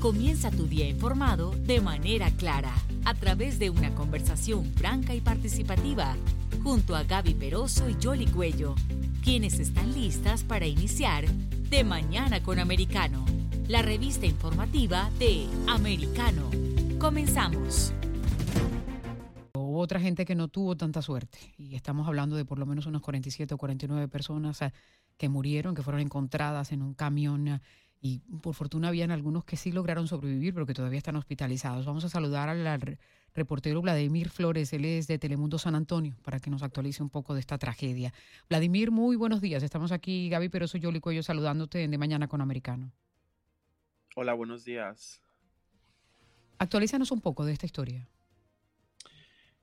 Comienza tu día informado de manera clara, a través de una conversación franca y participativa, junto a Gaby Peroso y Jolly Cuello, quienes están listas para iniciar De Mañana con Americano, la revista informativa de Americano. Comenzamos. Hubo otra gente que no tuvo tanta suerte y estamos hablando de por lo menos unas 47 o 49 personas eh, que murieron, que fueron encontradas en un camión eh, y por fortuna habían algunos que sí lograron sobrevivir, pero que todavía están hospitalizados. Vamos a saludar al reportero Vladimir Flores, él es de Telemundo San Antonio, para que nos actualice un poco de esta tragedia. Vladimir, muy buenos días. Estamos aquí, Gaby Peroso y Yoli Cuello, saludándote de Mañana con Americano. Hola, buenos días. Actualízanos un poco de esta historia.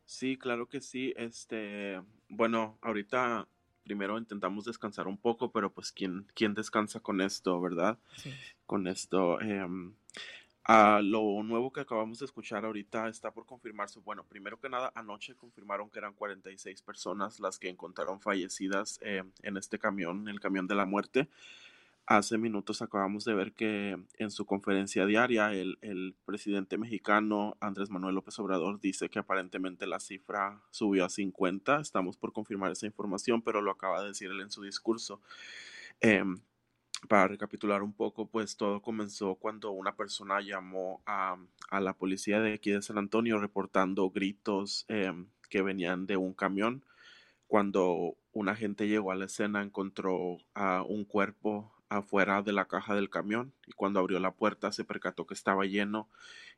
Sí, claro que sí. Este, bueno, ahorita primero intentamos descansar un poco, pero pues ¿quién, quién descansa con esto, verdad? Con esto. Ah, lo nuevo que acabamos de escuchar ahorita está por confirmarse. Bueno, primero que nada, anoche confirmaron que eran 46 personas las que encontraron fallecidas em, en este camión, el camión de la muerte. Hace minutos acabamos de ver que en su conferencia diaria el, presidente mexicano Andrés Manuel López Obrador dice que aparentemente la cifra subió a 50. Estamos por confirmar esa información, pero lo acaba de decir él en su discurso. Em, para recapitular un poco, pues todo comenzó cuando una persona llamó a, la policía de aquí de San Antonio reportando gritos em, que venían de un camión. Cuando un agente llegó a la escena encontró a un cuerpo afuera de la caja del camión y cuando abrió la puerta se percató que estaba lleno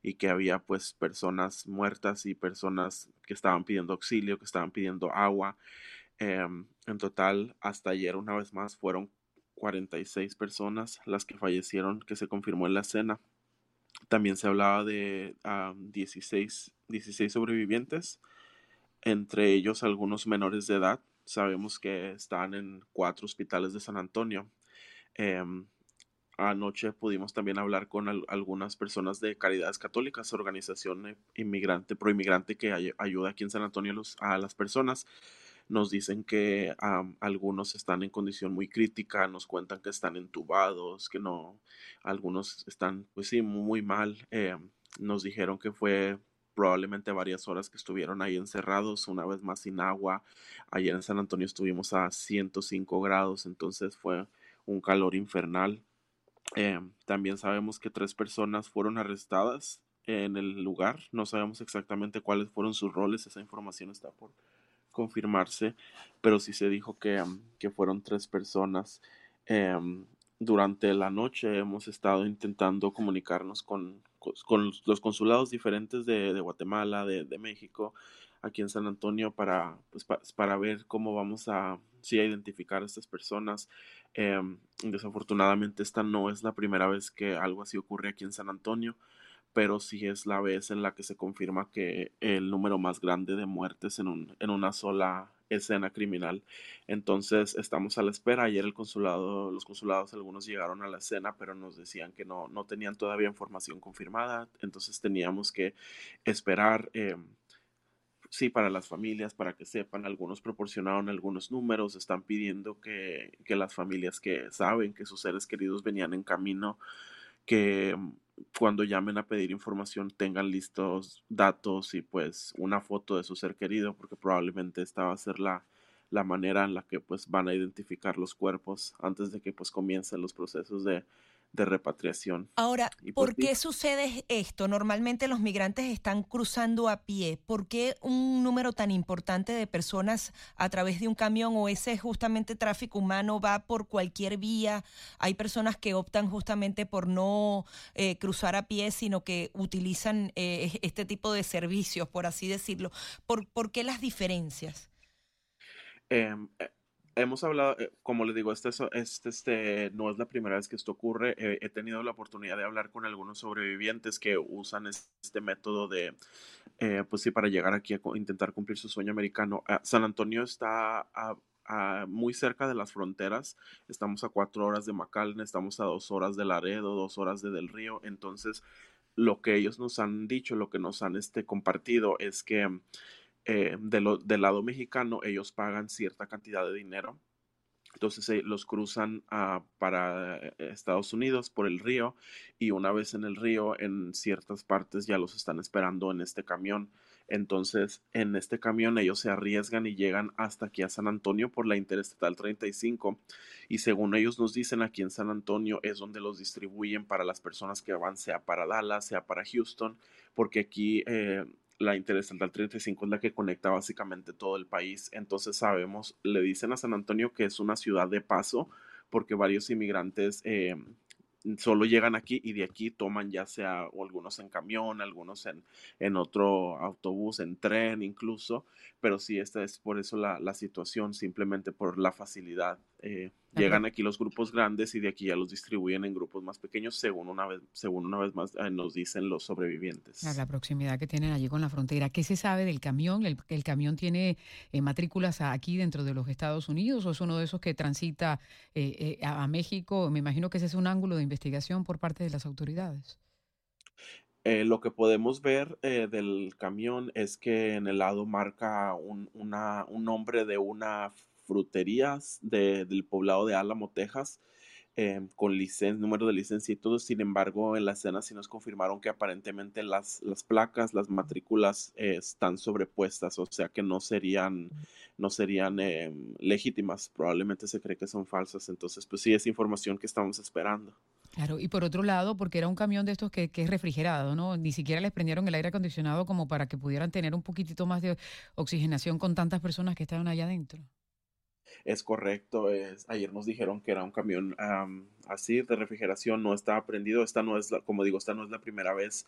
y que había pues personas muertas y personas que estaban pidiendo auxilio, que estaban pidiendo agua. Em, en total, hasta ayer una vez más fueron 46 personas las que fallecieron, que se confirmó en la escena. También se hablaba de 16, 16 sobrevivientes, entre ellos algunos menores de edad. Sabemos que están en cuatro hospitales de San Antonio Em, anoche pudimos también hablar con algunas personas de Caridades Católicas, organización inmigrante, proinmigrante que ayuda aquí en San Antonio a las personas. Nos dicen que algunos están en condición muy crítica, nos cuentan que están entubados, que no, algunos están, pues sí, muy mal. Em, nos dijeron que fue probablemente varias horas que estuvieron ahí encerrados, una vez más sin agua. Ayer en San Antonio estuvimos a 105 grados, entonces fue un calor infernal. Eh, también sabemos que tres personas fueron arrestadas en el lugar. No sabemos exactamente cuáles fueron sus roles. Esa información está por confirmarse, pero sí se dijo que, um, que fueron tres personas. Em, durante la noche hemos estado intentando comunicarnos con, con los consulados diferentes de, de Guatemala, de, de, México, aquí en San Antonio, para, pues, para ver cómo vamos a, sí, a identificar a estas personas. Em, desafortunadamente esta no es la primera vez que algo así ocurre aquí en San Antonio, pero sí es la vez en la que se confirma que el número más grande de muertes en, un, en una sola escena criminal. Entonces estamos a la espera. Ayer el consulado, los consulados algunos llegaron a la escena, pero nos decían que no, no tenían todavía información confirmada. Entonces teníamos que esperar. Em, sí, para las familias, para que sepan, algunos proporcionaron algunos números, están pidiendo que, que las familias que saben que sus seres queridos venían en camino, que mm, cuando llamen a pedir información tengan listos datos y pues una foto de su ser querido, porque probablemente esta va a ser la, la manera en la que pues van a identificar los cuerpos antes de que pues comiencen los procesos de, de repatriación. Ahora, ¿por qué sucede esto? Normalmente los migrantes están cruzando a pie. ¿Por qué un número tan importante de personas a través de un camión o ese justamente tráfico humano va por cualquier vía? Hay personas que optan justamente por no eh, cruzar a pie, sino que utilizan eh, este tipo de servicios, por así decirlo. ¿Por, qué las diferencias? Em, hemos hablado, eh, como le digo, este, este, este, no es la primera vez que esto ocurre. he tenido la oportunidad de hablar con algunos sobrevivientes que usan este método de, eh, pues sí, para llegar aquí a intentar cumplir su sueño americano. Ah, San Antonio está muy cerca de las fronteras. Estamos a cuatro horas de McAllen, estamos a dos horas de Laredo, dos horas de Del Río. Entonces, lo que ellos nos han dicho, lo que nos han este, compartido es que eh, del lado mexicano ellos pagan cierta cantidad de dinero. Entonces eh, los cruzan ah, para eh, Estados Unidos por el río y una vez en el río en ciertas partes ya los están esperando en este camión. Entonces en este camión ellos se arriesgan y llegan hasta aquí a San Antonio por la Interestatal 35 y según ellos nos dicen aquí en San Antonio es donde los distribuyen para las personas que van sea para Dallas, sea para Houston, porque aquí la Interestatal 35 es la que conecta básicamente todo el país. Entonces sabemos, le dicen a San Antonio que es una ciudad de paso porque varios inmigrantes eh, solo llegan aquí y de aquí toman ya sea algunos en camión, algunos en, en otro autobús, en tren incluso, pero sí, esta es por eso la, la situación, simplemente por la facilidad. Eh, llegan aquí los grupos grandes y de aquí ya los distribuyen en grupos más pequeños, según una vez, según una vez más eh, nos dicen los sobrevivientes. la proximidad que tienen allí con la frontera. ¿Qué se sabe del camión? ¿El, el camión tiene eh, matrículas aquí dentro de los Estados Unidos o es uno de esos que transita a, a México? Me imagino que ese es un ángulo de investigación por parte de las autoridades. Eh, lo que podemos ver eh, del camión es que en el lado marca un, nombre de una frutería del poblado de Álamo, Texas, em, con número de licencia y todo. Sin embargo, en la escena sí nos confirmaron que aparentemente las, las placas, las matrículas eh, están sobrepuestas, o sea que no serían, no serían em, legítimas. Probablemente se cree que son falsas. Entonces, pues sí, es información que estamos esperando. Claro, y por otro lado, porque era un camión de estos que, es refrigerado, ¿no? Ni siquiera les prendieron el aire acondicionado como para que pudieran tener un poquitito más de oxigenación con tantas personas que estaban allá adentro. Es correcto, es, ayer nos dijeron que era un camión así de refrigeración, no estaba prendido, esta no es, la, como digo, esta no es la primera vez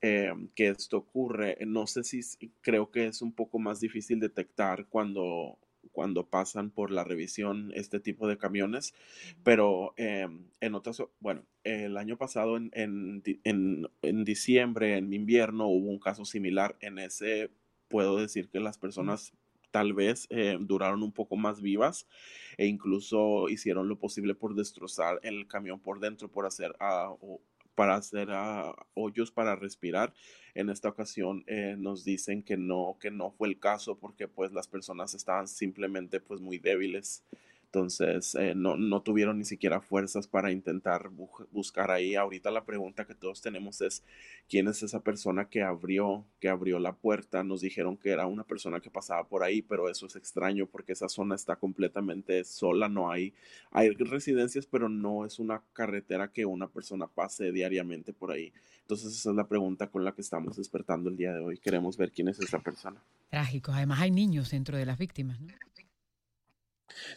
em, que esto ocurre, no sé si creo que es un poco más difícil detectar cuando cuando pasan por la revisión este tipo de camiones, pero em, en otras, bueno, el año pasado en, en, diciembre, en invierno, hubo un caso similar. En ese puedo decir que las personas tal vez eh, duraron un poco más vivas e incluso hicieron lo posible por destrozar el camión por dentro, por hacer uh, para hacer ah, hoyos para respirar. En esta ocasión eh, nos dicen que no, que no fue el caso porque pues las personas estaban simplemente pues muy débiles. Entonces, eh, no, no, tuvieron ni siquiera fuerzas para intentar buscar ahí. Ahorita la pregunta que todos tenemos es, ¿quién es esa persona que abrió, que abrió la puerta? Nos dijeron que era una persona que pasaba por ahí, pero eso es extraño porque esa zona está completamente sola, no hay, hay residencias, pero no es una carretera que una persona pase diariamente por ahí. Entonces, esa es la pregunta con la que estamos despertando el día de hoy. Queremos ver quién es esa persona. Trágico. Además, hay niños dentro de las víctimas.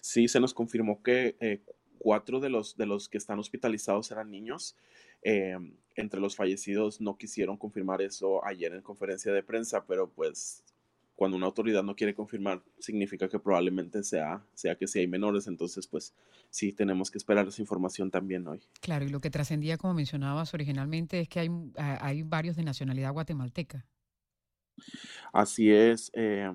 Sí, se nos confirmó que eh, cuatro de los, de los que están hospitalizados eran niños. Eh, entre los fallecidos no quisieron confirmar eso ayer en conferencia de prensa, pero pues cuando una autoridad no quiere confirmar significa que probablemente sea, sea que sí hay menores, entonces pues sí tenemos que esperar esa información también hoy. Claro, y lo que trascendía, como mencionabas originalmente, es que hay, hay varios de nacionalidad guatemalteca. Así es. Eh,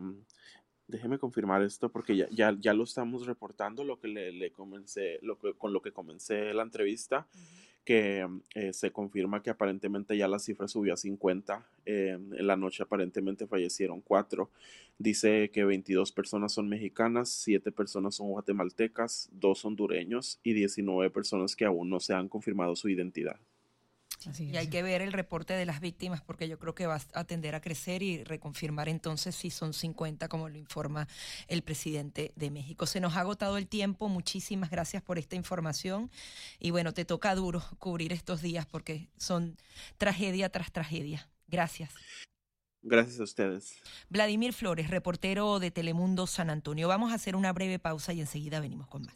déjeme confirmar esto porque ya, ya, ya, lo estamos reportando, lo que le, le comencé, lo que, con lo que comencé la entrevista, que eh, se confirma que aparentemente ya la cifra subió a 50. Eh, en la noche aparentemente fallecieron cuatro. Dice que 22 personas son mexicanas, 7 personas son guatemaltecas, 2 hondureños y 19 personas que aún no se han confirmado su identidad y hay que ver el reporte de las víctimas porque yo creo que va a tender a crecer y reconfirmar entonces si son 50 como lo informa el presidente de México. Se nos ha agotado el tiempo, muchísimas gracias por esta información y bueno, te toca duro cubrir estos días porque son tragedia tras tragedia. Gracias. Gracias a ustedes. Vladimir Flores, reportero de Telemundo San Antonio. Vamos a hacer una breve pausa y enseguida venimos con más.